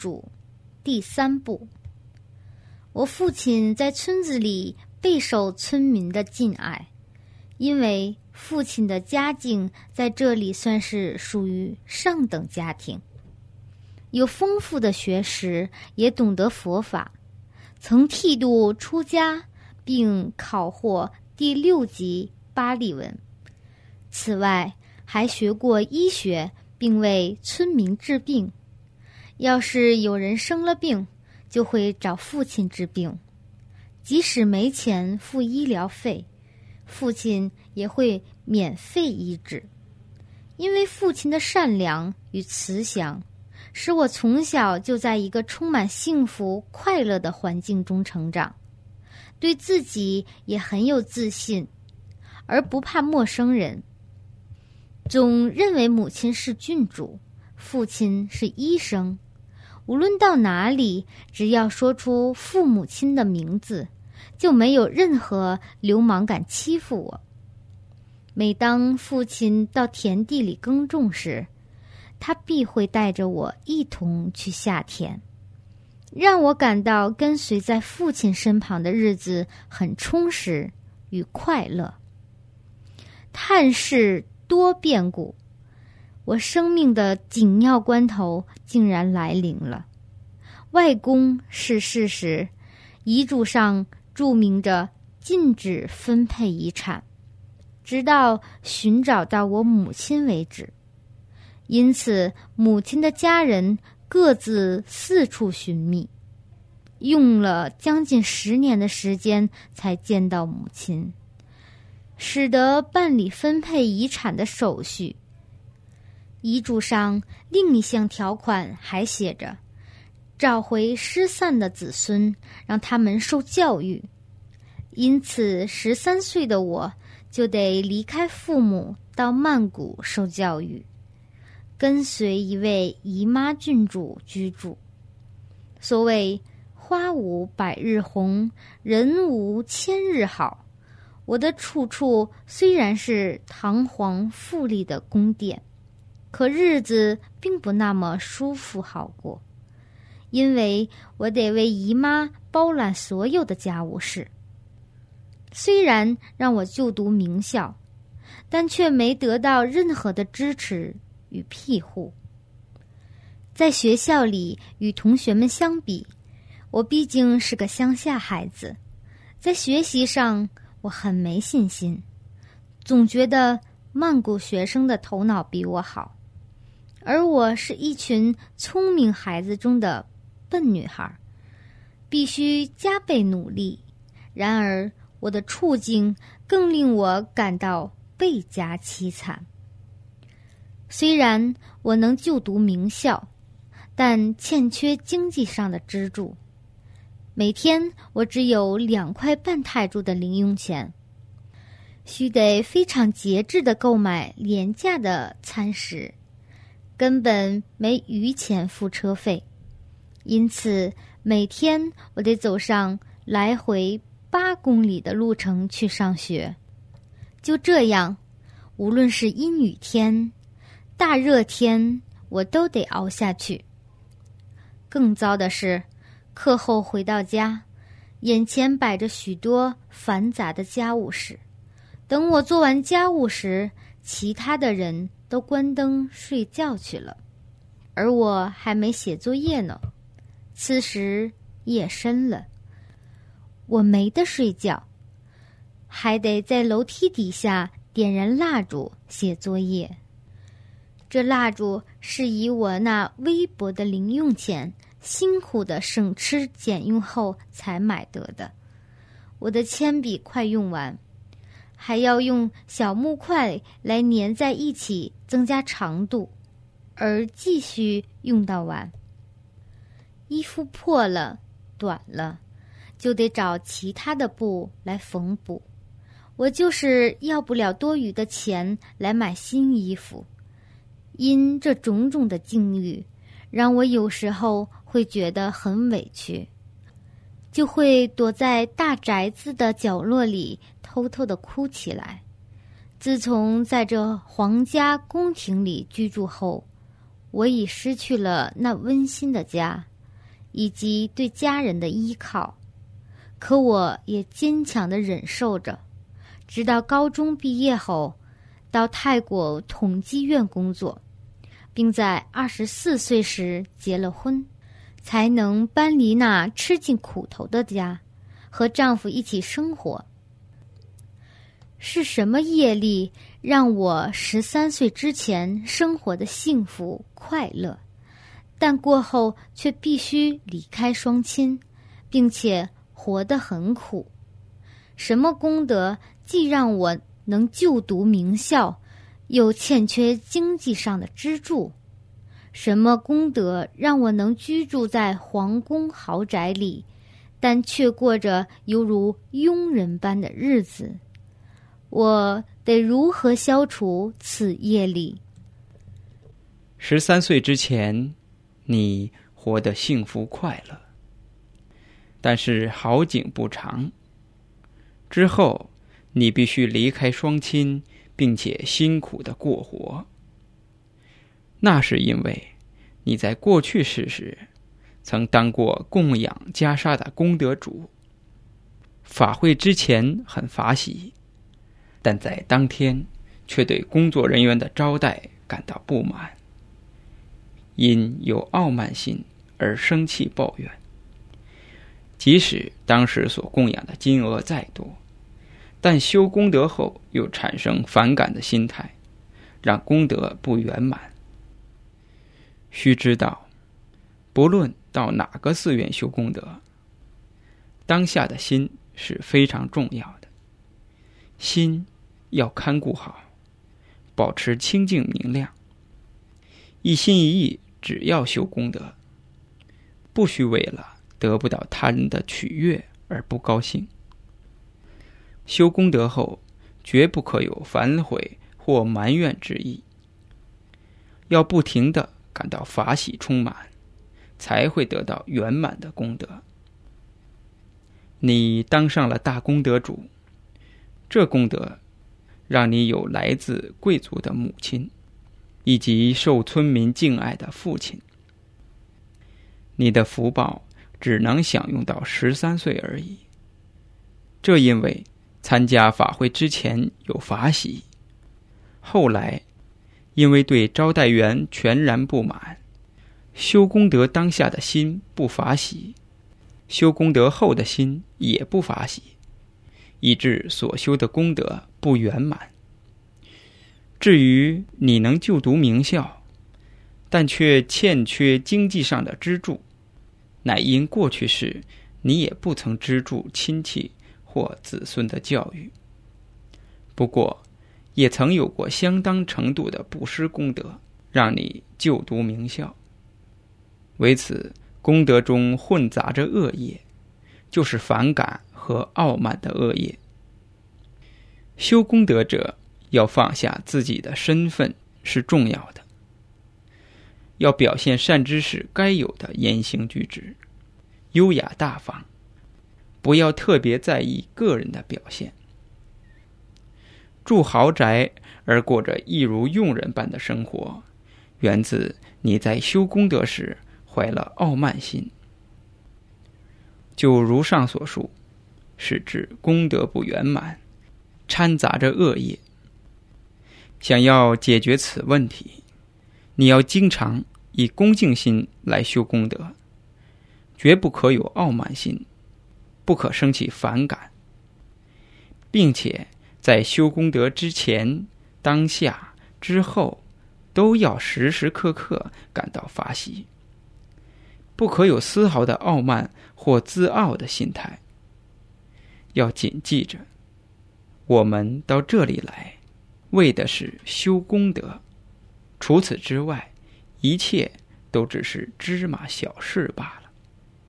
主第三部。我父亲在村子里备受村民的敬爱，因为父亲的家境在这里算是属于上等家庭，有丰富的学识，也懂得佛法，曾剃度出家，并考获第六级巴利文。此外，还学过医学，并为村民治病。要是有人生了病，就会找父亲治病，即使没钱付医疗费，父亲也会免费医治。因为父亲的善良与慈祥，使我从小就在一个充满幸福快乐的环境中成长，对自己也很有自信，而不怕陌生人。总认为母亲是郡主，父亲是医生。无论到哪里，只要说出父母亲的名字，就没有任何流氓敢欺负我。每当父亲到田地里耕种时，他必会带着我一同去下田，让我感到跟随在父亲身旁的日子很充实与快乐。探视多变故。我生命的紧要关头竟然来临了。外公逝世时，遗嘱上注明着禁止分配遗产，直到寻找到我母亲为止。因此，母亲的家人各自四处寻觅，用了将近十年的时间才见到母亲，使得办理分配遗产的手续。遗嘱上另一项条款还写着：“找回失散的子孙，让他们受教育。”因此，十三岁的我就得离开父母到曼谷受教育，跟随一位姨妈郡主居住。所谓“花无百日红，人无千日好”，我的处处虽然是堂皇富丽的宫殿。可日子并不那么舒服好过，因为我得为姨妈包揽所有的家务事。虽然让我就读名校，但却没得到任何的支持与庇护。在学校里与同学们相比，我毕竟是个乡下孩子，在学习上我很没信心，总觉得曼谷学生的头脑比我好。而我是一群聪明孩子中的笨女孩，必须加倍努力。然而，我的处境更令我感到倍加凄惨。虽然我能就读名校，但欠缺经济上的支柱。每天我只有两块半泰铢的零用钱，需得非常节制的购买廉价的餐食。根本没余钱付车费，因此每天我得走上来回八公里的路程去上学。就这样，无论是阴雨天、大热天，我都得熬下去。更糟的是，课后回到家，眼前摆着许多繁杂的家务事。等我做完家务时，其他的人。都关灯睡觉去了，而我还没写作业呢。此时夜深了，我没得睡觉，还得在楼梯底下点燃蜡烛写作业。这蜡烛是以我那微薄的零用钱辛苦的省吃俭用后才买得的。我的铅笔快用完。还要用小木块来粘在一起，增加长度，而继续用到完。衣服破了、短了，就得找其他的布来缝补。我就是要不了多余的钱来买新衣服。因这种种的境遇，让我有时候会觉得很委屈。就会躲在大宅子的角落里偷偷的哭起来。自从在这皇家宫廷里居住后，我已失去了那温馨的家，以及对家人的依靠，可我也坚强的忍受着，直到高中毕业后，到泰国统计院工作，并在二十四岁时结了婚，才能搬离那吃尽苦头的家，和丈夫一起生活。是什么业力让我十三岁之前生活的幸福快乐？但过后却必须离开双亲，并且活得很苦。什么功德既让我能就读名校，又欠缺经济上的支柱？什么功德让我能居住在皇宫豪宅里，但却过着犹如佣人般的日子？我得如何消除此业力？十三岁之前。你活得幸福快乐，但是好景不长。之后，你必须离开双亲，并且辛苦的过活。那是因为你在过去世时曾当过供养袈裟的功德主。法会之前很法喜，但在当天却对工作人员的招待感到不满。因有傲慢心而生气抱怨，即使当时所供养的金额再多，但修功德后又产生反感的心态，让功德不圆满。须知道，不论到哪个寺院修功德，当下的心是非常重要的，心要看顾好，保持清净明亮，一心一意。只要修功德，不需为了得不到他人的取悦而不高兴。修功德后，绝不可有反悔或埋怨之意，要不停的感到法喜充满，才会得到圆满的功德。你当上了大功德主，这功德让你有来自贵族的母亲。以及受村民敬爱的父亲，你的福报只能享用到十三岁而已。这因为参加法会之前有法喜，后来因为对招待员全然不满，修功德当下的心不法喜，修功德后的心也不法喜，以致所修的功德不圆满。至于你能就读名校，但却欠缺经济上的支柱，乃因过去时你也不曾资助亲戚或子孙的教育。不过，也曾有过相当程度的布施功德，让你就读名校。为此，功德中混杂着恶业，就是反感和傲慢的恶业。修功德者。要放下自己的身份是重要的，要表现善知识该有的言行举止，优雅大方，不要特别在意个人的表现。住豪宅而过着一如佣人般的生活，源自你在修功德时怀了傲慢心。就如上所述，是指功德不圆满，掺杂着恶业。想要解决此问题，你要经常以恭敬心来修功德，绝不可有傲慢心，不可生起反感，并且在修功德之前、当下、之后，都要时时刻刻感到发喜，不可有丝毫的傲慢或自傲的心态。要谨记着，我们到这里来。为的是修功德，除此之外，一切都只是芝麻小事罢了。